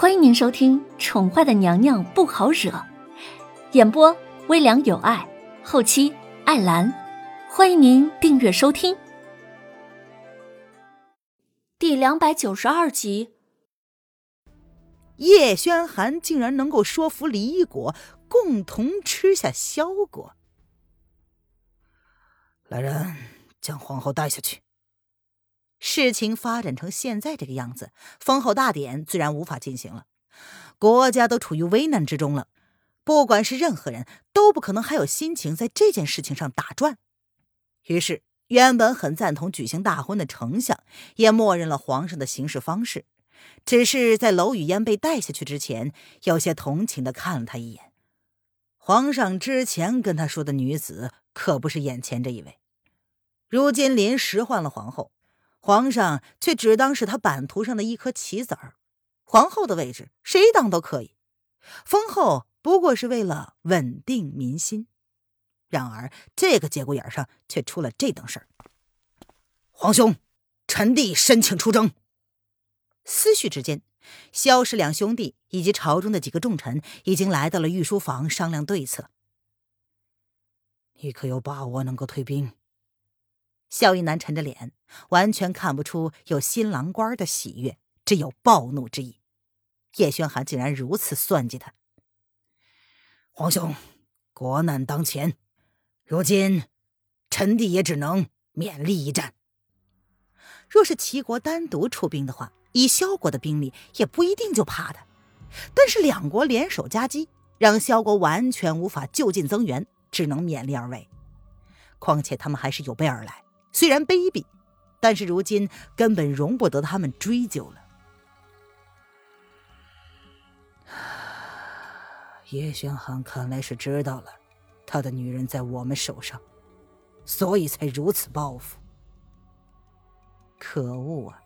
欢迎您收听《宠坏的娘娘不好惹》，演播微凉有爱，后期艾兰。欢迎您订阅收听。第两百九十二集，叶轩寒竟然能够说服李一果共同吃下萧果。来人，将皇后带下去。事情发展成现在这个样子，封后大典自然无法进行了。国家都处于危难之中了，不管是任何人都不可能还有心情在这件事情上打转。于是，原本很赞同举行大婚的丞相也默认了皇上的行事方式，只是在娄雨嫣被带下去之前，有些同情的看了他一眼。皇上之前跟他说的女子可不是眼前这一位，如今临时换了皇后。皇上却只当是他版图上的一颗棋子儿，皇后的位置谁当都可以，封后不过是为了稳定民心。然而这个节骨眼上却出了这等事儿。皇兄，臣弟申请出征。思绪之间，萧氏两兄弟以及朝中的几个重臣已经来到了御书房商量对策。你可有把握能够退兵？萧一南沉着脸，完全看不出有新郎官的喜悦，只有暴怒之意。叶轩寒竟然如此算计他！皇兄，国难当前，如今臣弟也只能勉力一战。若是齐国单独出兵的话，以萧国的兵力，也不一定就怕他。但是两国联手夹击，让萧国完全无法就近增援，只能勉力而为。况且他们还是有备而来。虽然卑鄙，但是如今根本容不得他们追究了。叶轩寒看来是知道了，他的女人在我们手上，所以才如此报复。可恶啊！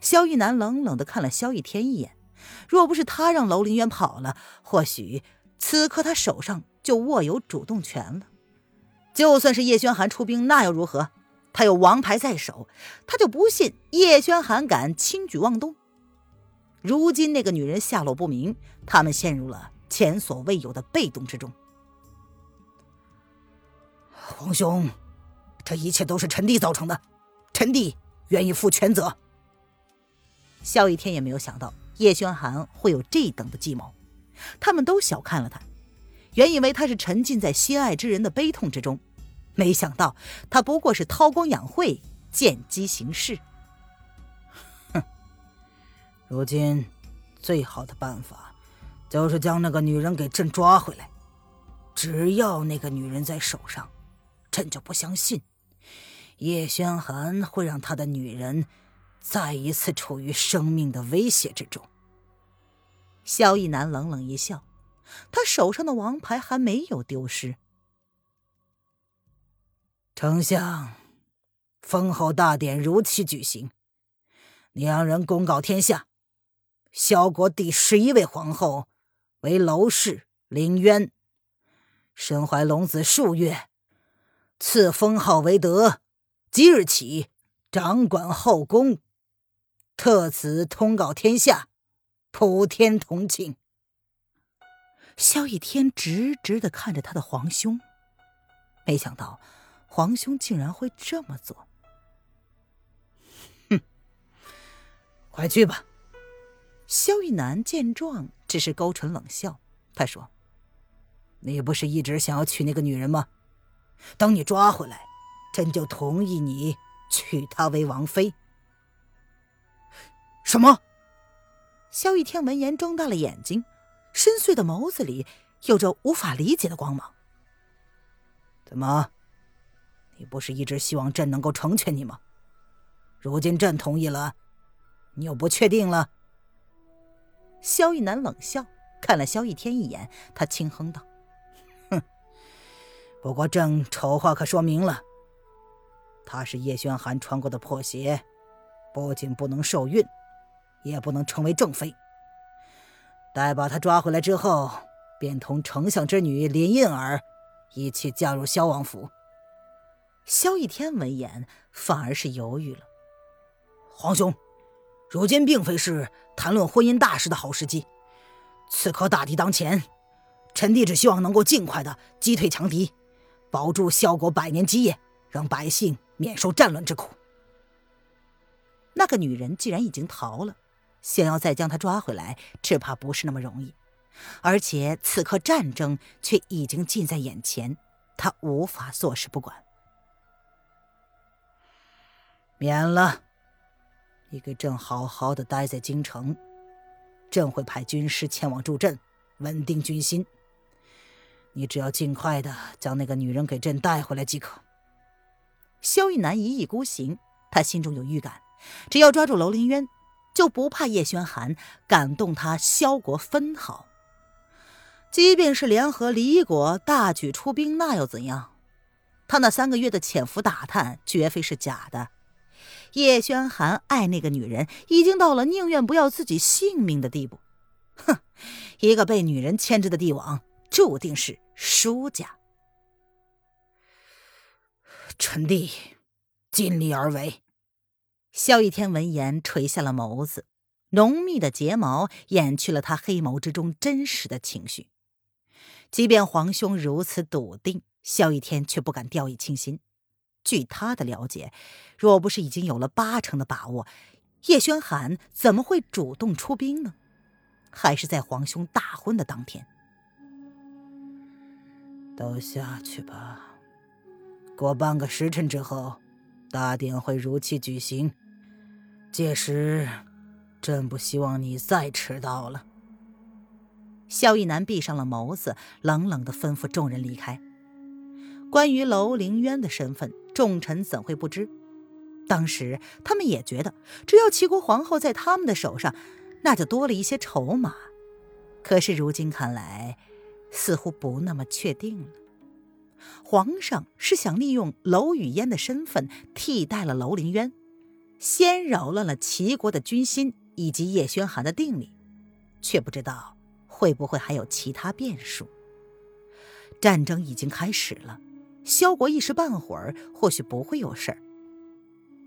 萧玉南冷冷的看了萧逸天一眼，若不是他让楼凌渊跑了，或许此刻他手上就握有主动权了。就算是叶轩寒出兵，那又如何？他有王牌在手，他就不信叶轩寒敢轻举妄动。如今那个女人下落不明，他们陷入了前所未有的被动之中。皇兄，这一切都是臣弟造成的，臣弟愿意负全责。萧逸天也没有想到叶轩寒会有这等的计谋，他们都小看了他，原以为他是沉浸在心爱之人的悲痛之中。没想到他不过是韬光养晦、见机行事。哼！如今最好的办法就是将那个女人给朕抓回来。只要那个女人在手上，朕就不相信叶轩寒会让他的女人再一次处于生命的威胁之中。萧逸南冷冷一笑，他手上的王牌还没有丢失。丞相，封后大典如期举行。你让人公告天下，萧国第十一位皇后为娄氏凌渊，身怀龙子数月，赐封号为德。即日起掌管后宫，特此通告天下，普天同庆。萧逸天直直的看着他的皇兄，没想到。皇兄竟然会这么做！哼，快去吧。萧玉南见状，只是勾唇冷笑。他说：“你不是一直想要娶那个女人吗？等你抓回来，朕就同意你娶她为王妃。”什么？萧玉天闻言睁大了眼睛，深邃的眸子里有着无法理解的光芒。怎么？你不是一直希望朕能够成全你吗？如今朕同意了，你又不确定了。萧玉南冷笑，看了萧逸天一眼，他轻哼道：“哼，不过朕丑话可说明了，她是叶轩寒穿过的破鞋，不仅不能受孕，也不能成为正妃。待把她抓回来之后，便同丞相之女林印儿一起嫁入萧王府。”萧逸天闻言，反而是犹豫了。皇兄，如今并非是谈论婚姻大事的好时机。此刻大敌当前，臣弟只希望能够尽快的击退强敌，保住萧国百年基业，让百姓免受战乱之苦。那个女人既然已经逃了，想要再将她抓回来，只怕不是那么容易。而且此刻战争却已经近在眼前，他无法坐视不管。免了，你给朕好好的待在京城，朕会派军师前往助阵，稳定军心。你只要尽快的将那个女人给朕带回来即可。萧玉南一意孤行，他心中有预感，只要抓住楼凌渊，就不怕叶轩寒敢动他萧国分毫。即便是联合李国大举出兵，那又怎样？他那三个月的潜伏打探绝非是假的。叶轩寒爱那个女人，已经到了宁愿不要自己性命的地步。哼，一个被女人牵制的帝王，注定是输家。臣弟尽力而为。萧逸天闻言垂下了眸子，浓密的睫毛掩去了他黑眸之中真实的情绪。即便皇兄如此笃定，萧逸天却不敢掉以轻心。据他的了解，若不是已经有了八成的把握，叶轩寒怎么会主动出兵呢？还是在皇兄大婚的当天？都下去吧，过半个时辰之后，大典会如期举行。届时，朕不希望你再迟到了。萧逸南闭上了眸子，冷冷的吩咐众人离开。关于楼凌渊的身份，众臣怎会不知？当时他们也觉得，只要齐国皇后在他们的手上，那就多了一些筹码。可是如今看来，似乎不那么确定了。皇上是想利用楼雨嫣的身份替代了楼凌渊，先扰乱了齐国的军心以及叶轩寒的定力，却不知道。会不会还有其他变数？战争已经开始了，萧国一时半会儿或许不会有事儿，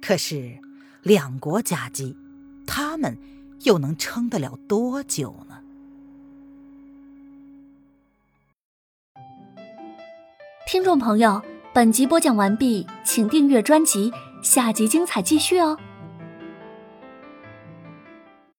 可是两国夹击，他们又能撑得了多久呢？听众朋友，本集播讲完毕，请订阅专辑，下集精彩继续哦。